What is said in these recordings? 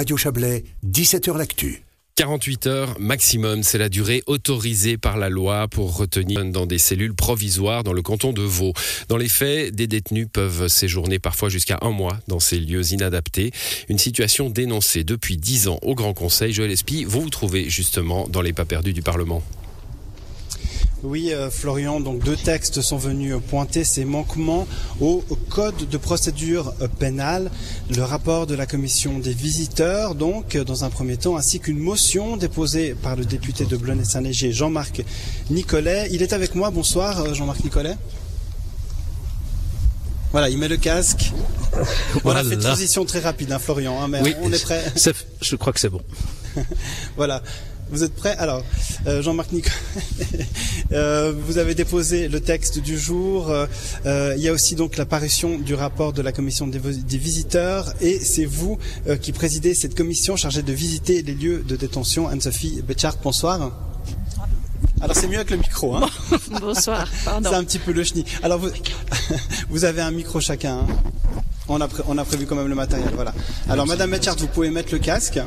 Radio Chablais, 17h L'Actu. 48 heures maximum, c'est la durée autorisée par la loi pour retenir dans des cellules provisoires dans le canton de Vaud. Dans les faits, des détenus peuvent séjourner parfois jusqu'à un mois dans ces lieux inadaptés. Une situation dénoncée depuis 10 ans au Grand Conseil. Joël Espy, vous vous trouvez justement dans les pas perdus du Parlement. Oui, euh, Florian, donc deux textes sont venus pointer ces manquements au code de procédure pénale, le rapport de la commission des visiteurs, donc dans un premier temps, ainsi qu'une motion déposée par le député de Blonay-Saint-Léger, Jean-Marc Nicolet. Il est avec moi, bonsoir euh, Jean-Marc Nicolet. Voilà, il met le casque. On a fait une transition très rapide, hein, Florian, hein, mais oui, on est prêt. je crois que c'est bon. voilà. Vous êtes prêts? Alors, euh, Jean-Marc Nicolet, euh, vous avez déposé le texte du jour. Euh, il y a aussi donc l'apparition du rapport de la commission des, visiteurs et c'est vous qui présidez cette commission chargée de visiter les lieux de détention. Anne-Sophie Betchart, bonsoir. Alors c'est mieux avec le micro. Hein bonsoir, pardon. C'est un petit peu le chenille. Alors vous, vous avez un micro chacun. Hein on, a on a prévu quand même le matériel. Voilà. Alors Madame Betchart, vous pouvez mettre le casque.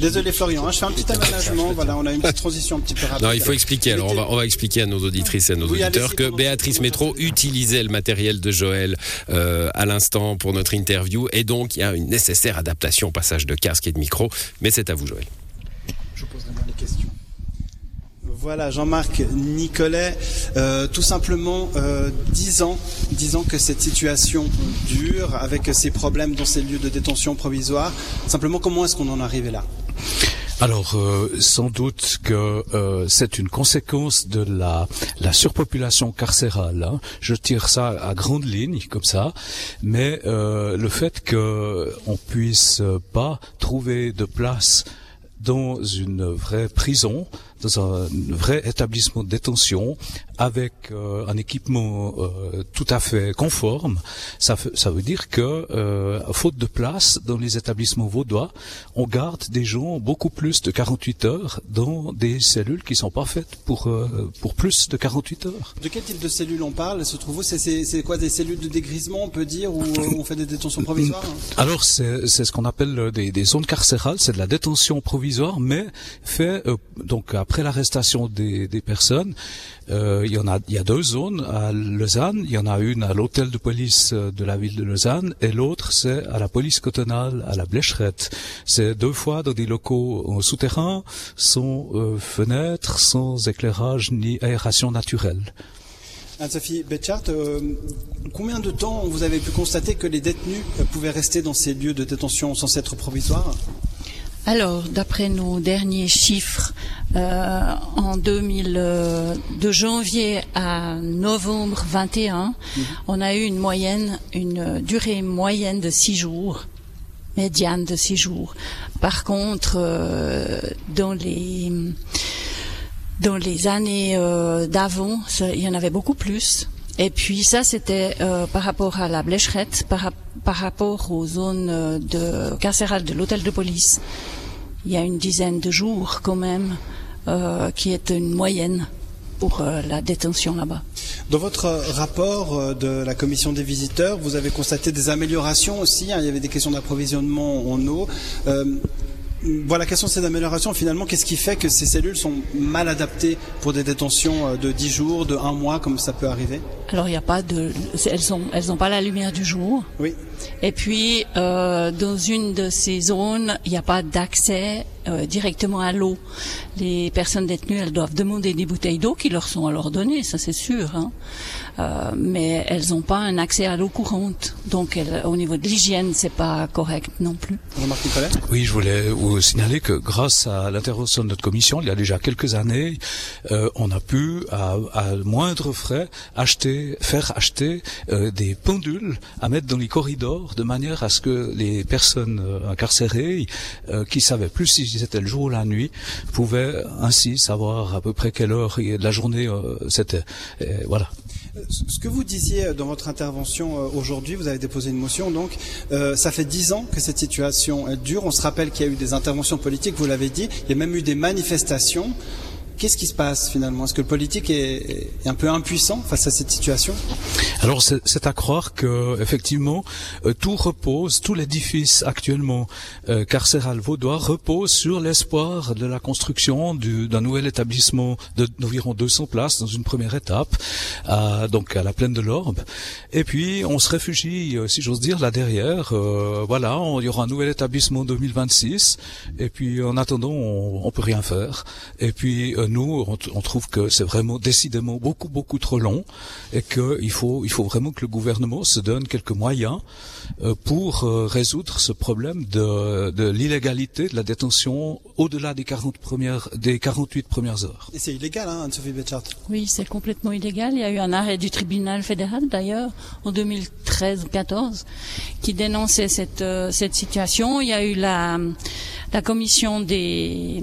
Désolé Florian, hein, je fais un petit aménagement. Voilà, on a une petite transition un petit peu rapide. Non, il faut expliquer. Alors, on va, on va expliquer à nos auditrices et à nos auditeurs que Béatrice Métro utilisait le matériel de Joël euh, à l'instant pour notre interview, et donc il y a une nécessaire adaptation au passage de casque et de micro. Mais c'est à vous, Joël. Je poserai les questions. Voilà, Jean-Marc Nicolet, euh, tout simplement euh, dix ans, dix ans que cette situation dure avec ces problèmes dans ces lieux de détention provisoire. Simplement, comment est-ce qu'on en est arrivé là? Alors, euh, sans doute que euh, c'est une conséquence de la, la surpopulation carcérale. Hein. Je tire ça à grande ligne, comme ça. Mais euh, le fait qu'on puisse pas trouver de place dans une vraie prison, dans un vrai établissement de détention, avec euh, un équipement euh, tout à fait conforme, ça, ça veut dire que, euh, faute de place dans les établissements vaudois, on garde des gens beaucoup plus de 48 heures dans des cellules qui sont pas faites pour pour plus de 48 heures. De quel type de cellules on parle Se trouve c'est quoi des cellules de dégrisement, on peut dire, où on fait des détentions provisoires Alors c'est ce qu'on appelle des, des, zones carcérales, c'est de la détention provisoire, mais fait donc après l'arrestation des, personnes, il y en a, il y a deux zones à Lausanne. Il y en a une à l'hôtel de police de la ville de Lausanne et l'autre c'est à la police cotonale à la Blécherette. C'est deux fois dans des locaux souterrains, sans euh, fenêtres, sans éclairage ni aération naturelle. Anne-Sophie Betchart, euh, combien de temps vous avez pu constater que les détenus pouvaient rester dans ces lieux de détention sans être provisoires? Alors, d'après nos derniers chiffres, euh, en 2000, euh, de janvier à novembre 21, mhm. on a eu une moyenne, une durée moyenne de six jours, médiane de six jours. Par contre, euh, dans les dans les années d'avant, il y en avait beaucoup plus. Et puis ça, c'était par rapport à la blécherette, par, par rapport aux zones de carcérales de l'hôtel de police il y a une dizaine de jours quand même, euh, qui est une moyenne pour euh, la détention là-bas. Dans votre rapport euh, de la commission des visiteurs, vous avez constaté des améliorations aussi. Hein. il y avait des questions d'approvisionnement en eau. voilà, la question de ces améliorations, finalement, qu'est-ce qui fait que ces cellules sont mal adaptées pour des détentions de 10 jours, de 1 mois, comme ça peut arriver? Alors, il n'y a pas de... Elles n'ont elles ont pas la lumière du jour. Oui. Et puis, euh, dans une de ces zones, il n'y a pas d'accès euh, directement à l'eau. Les personnes détenues, elles doivent demander des bouteilles d'eau qui leur sont alors données, ça c'est sûr. Hein. Euh, mais elles n'ont pas un accès à l'eau courante. Donc, au niveau de l'hygiène, c'est pas correct non plus. Oui, je voulais vous signaler que grâce à l'intervention de notre commission, il y a déjà quelques années, euh, on a pu, à, à, moindre frais, acheter, faire acheter euh, des pendules à mettre dans les corridors de manière à ce que les personnes euh, incarcérées, euh, qui savaient plus si c'était le jour ou la nuit, pouvaient ainsi savoir à peu près quelle heure de la journée euh, c'était. Voilà. Ce que vous disiez dans votre intervention aujourd'hui, vous avez déposé une motion, donc ça fait dix ans que cette situation dure. On se rappelle qu'il y a eu des interventions politiques, vous l'avez dit, il y a même eu des manifestations. Qu'est-ce qui se passe finalement? Est-ce que le politique est, est, un peu impuissant face à cette situation? Alors c'est à croire que effectivement euh, tout repose, tout l'édifice actuellement euh, carcéral vaudois repose sur l'espoir de la construction d'un nouvel établissement d'environ 200 places dans une première étape, à, donc à la plaine de l'Orbe. Et puis on se réfugie, euh, si j'ose dire, là derrière. Euh, voilà, il y aura un nouvel établissement en 2026. Et puis en attendant, on, on peut rien faire. Et puis euh, nous, on, on, trouve que c'est vraiment décidément beaucoup beaucoup trop long et qu'il faut il faut vraiment que le gouvernement se donne quelques moyens euh, pour euh, résoudre ce problème de, de l'illégalité de la détention au-delà des 40 premières des 48 premières heures. Et c'est illégal, hein, Anne-Sophie Betchart Oui, c'est complètement illégal. Il y a eu un arrêt du tribunal fédéral d'ailleurs en 2013 ou 14 qui dénonçait cette euh, cette situation. Il y a eu la la commission des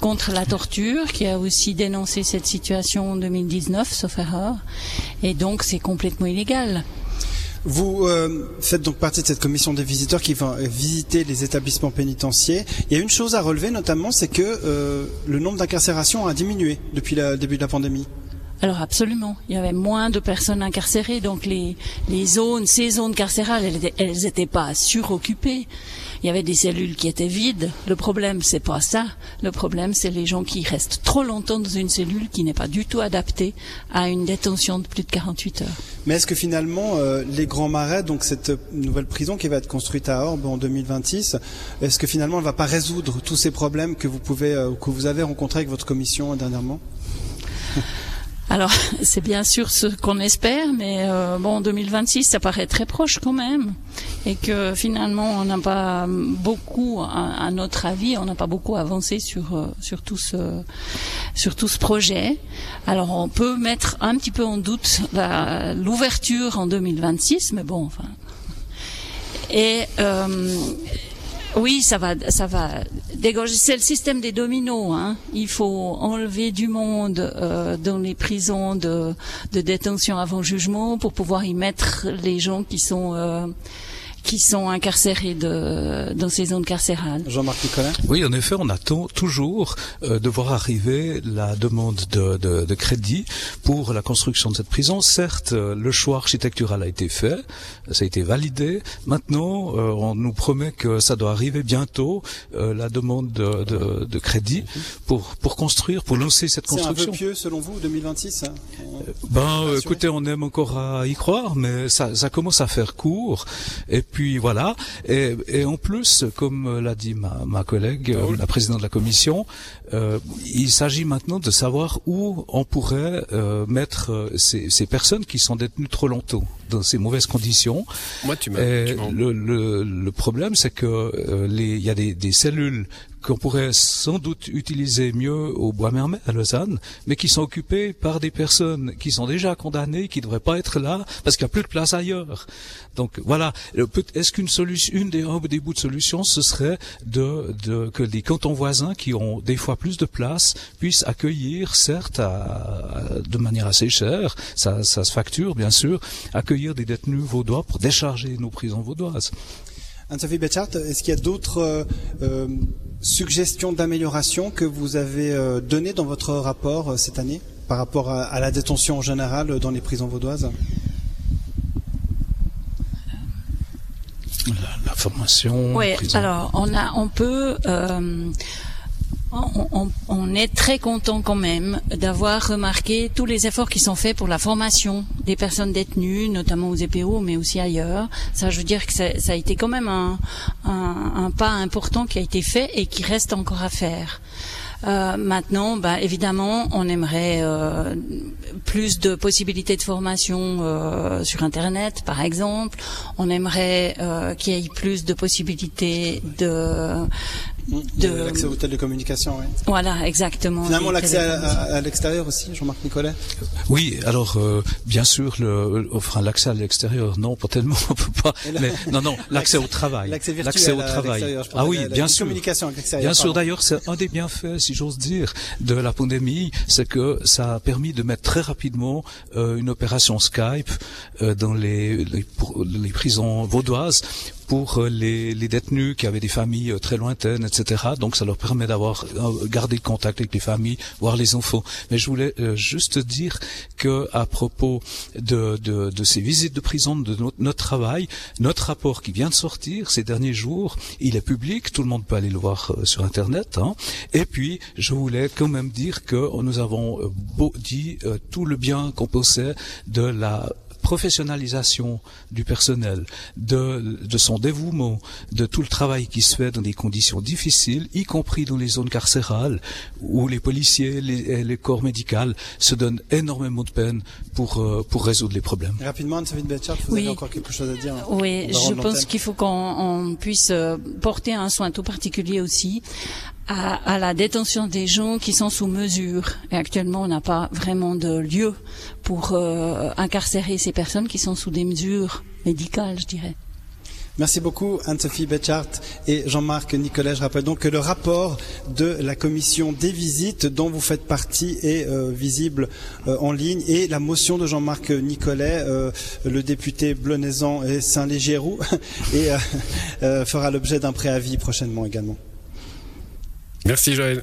contre la torture qui a aussi dénoncé cette situation en 2019, sauf erreur. Et donc c'est complètement illégal. Vous euh, faites donc partie de cette commission des visiteurs qui va visiter les établissements pénitentiaires. Il y a une chose à relever notamment, c'est que euh, le nombre d'incarcérations a diminué depuis le début de la pandémie. Alors absolument, il y avait moins de personnes incarcérées, donc les, les zones, ces zones carcérales, elles n'étaient pas suroccupées. Il y avait des cellules qui étaient vides. Le problème, c'est pas ça. Le problème, c'est les gens qui restent trop longtemps dans une cellule qui n'est pas du tout adaptée à une détention de plus de 48 heures. Mais est-ce que finalement, euh, les Grands Marais, donc cette nouvelle prison qui va être construite à Orbe en 2026, est-ce que finalement, elle va pas résoudre tous ces problèmes que vous pouvez, euh, que vous avez rencontrés avec votre commission dernièrement? alors, c'est bien sûr ce qu'on espère, mais euh, bon, 2026, ça paraît très proche quand même, et que finalement, on n'a pas beaucoup, à, notre avis, on n'a pas beaucoup avancé sur euh, sur tout ce sur tout ce projet. Alors, on peut mettre un petit peu en doute l'ouverture en 2026, mais bon, enfin. Et euh, oui, ça va, ça va dégager. C'est le système des dominos. Hein. Il faut enlever du monde euh, dans les prisons de, de, détention avant jugement pour pouvoir y mettre les gens qui sont euh, qui sont incarcérés de, dans ces zones carcérales. Jean-Marc Nicolas Oui, en effet, on attend toujours euh, de voir arriver la demande de, de, de, crédit pour la construction de cette prison. Certes, euh, le choix architectural a été fait, ça a été validé. Maintenant, euh, on nous promet que ça doit arriver bientôt, euh, la demande de, de, de, crédit pour, pour construire, pour lancer cette construction. C'est un peu pieux, selon vous, 2026 hein, Ben, écoutez, on aime encore à y croire, mais ça, ça commence à faire court. Et puis voilà. Et, et en plus, comme l'a dit ma, ma collègue, euh, la présidente de la commission, euh, il s'agit maintenant de savoir où on pourrait euh, mettre euh, ces, ces, personnes qui sont détenues trop longtemps dans ces mauvaises conditions. Moi, tu m'as. Le, le, le, problème, c'est que euh, les, il y a des, des cellules qu'on pourrait sans doute utiliser mieux au Bois Mermet à Lausanne, mais qui sont occupées par des personnes qui sont déjà condamnées, qui ne devraient pas être là parce qu'il n'y a plus de place ailleurs. Donc voilà, est-ce qu'une solution, une des, un des bouts de solution, ce serait de, de que les cantons voisins qui ont des fois plus de place puissent accueillir, certes, de manière assez chère, ça, ça se facture bien sûr, accueillir des détenus vaudois pour décharger nos prisons vaudoises. Anne-Sophie Betchart, est-ce qu'il y a d'autres euh, euh, suggestions d'amélioration que vous avez euh, données dans votre rapport euh, cette année par rapport à, à, la détention en général dans les prisons vaudoises? La, la, formation. Oui, alors on a, on peut. Euh, on, on, on, est très content quand même d'avoir remarqué tous les efforts qui sont faits pour la formation des personnes détenues, notamment aux EPO, mais aussi ailleurs. Ça, je veux dire que ça, a été quand même un, un, un, pas important qui a été fait et qui reste encore à faire. Euh, maintenant, bah, évidemment, on aimerait euh, plus de possibilités de formation euh, sur Internet, par exemple. On aimerait qu'il y ait plus de possibilités de de l'accès aux télécommunications. Oui. Voilà, exactement. Finalement, l'accès à, à, à l'extérieur aussi, Jean-Marc Nicolet. Oui, alors euh, bien sûr, le, enfin l'accès à l'extérieur, non, pas tellement, on peut pas. Mais non, non, l'accès au travail, l'accès au travail. Ah oui, la, bien la sûr. Communication avec l'extérieur. Bien sûr. D'ailleurs, c'est un des bienfaits, si j'ose dire, de la pandémie, c'est que ça a permis de mettre très rapidement euh, une opération Skype euh, dans les, les, les prisons vaudoises pour euh, les, les, détenus qui avaient des familles euh, très lointaines, etc. Donc ça leur permet d'avoir gardé contact avec les familles, voir les enfants. Mais je voulais juste dire que à propos de, de, de, ces visites de prison, de notre, notre, travail, notre rapport qui vient de sortir ces derniers jours, il est public, tout le monde peut aller le voir sur Internet. Hein. Et puis je voulais quand même dire que nous avons beau, dit tout le bien qu'on possède de la professionnalisation du personnel, de, de, son dévouement, de tout le travail qui se fait dans des conditions difficiles, y compris dans les zones carcérales, où les policiers les, les corps médicaux se donnent énormément de peine pour, euh, pour résoudre les problèmes. Rapidement, Anne-Sophie vous avez encore quelque chose à dire Oui, je pense qu'il faut qu'on puisse euh, porter un soin tout particulier aussi à, à, la détention des gens qui sont sous mesure. Et actuellement, on n'a pas vraiment de lieu pour euh, incarcérer ces personnes qui sont sous des mesures médicales, je dirais. Merci beaucoup Anne-Sophie Betchart et Jean-Marc Nicolet. Je rappelle donc que le rapport de la commission des visites dont vous faites partie est euh, visible euh, en ligne et la motion de Jean-Marc Nicolet, le député blonaisan et Saint-Légérou, et fera l'objet d'un préavis prochainement également. Merci Joël.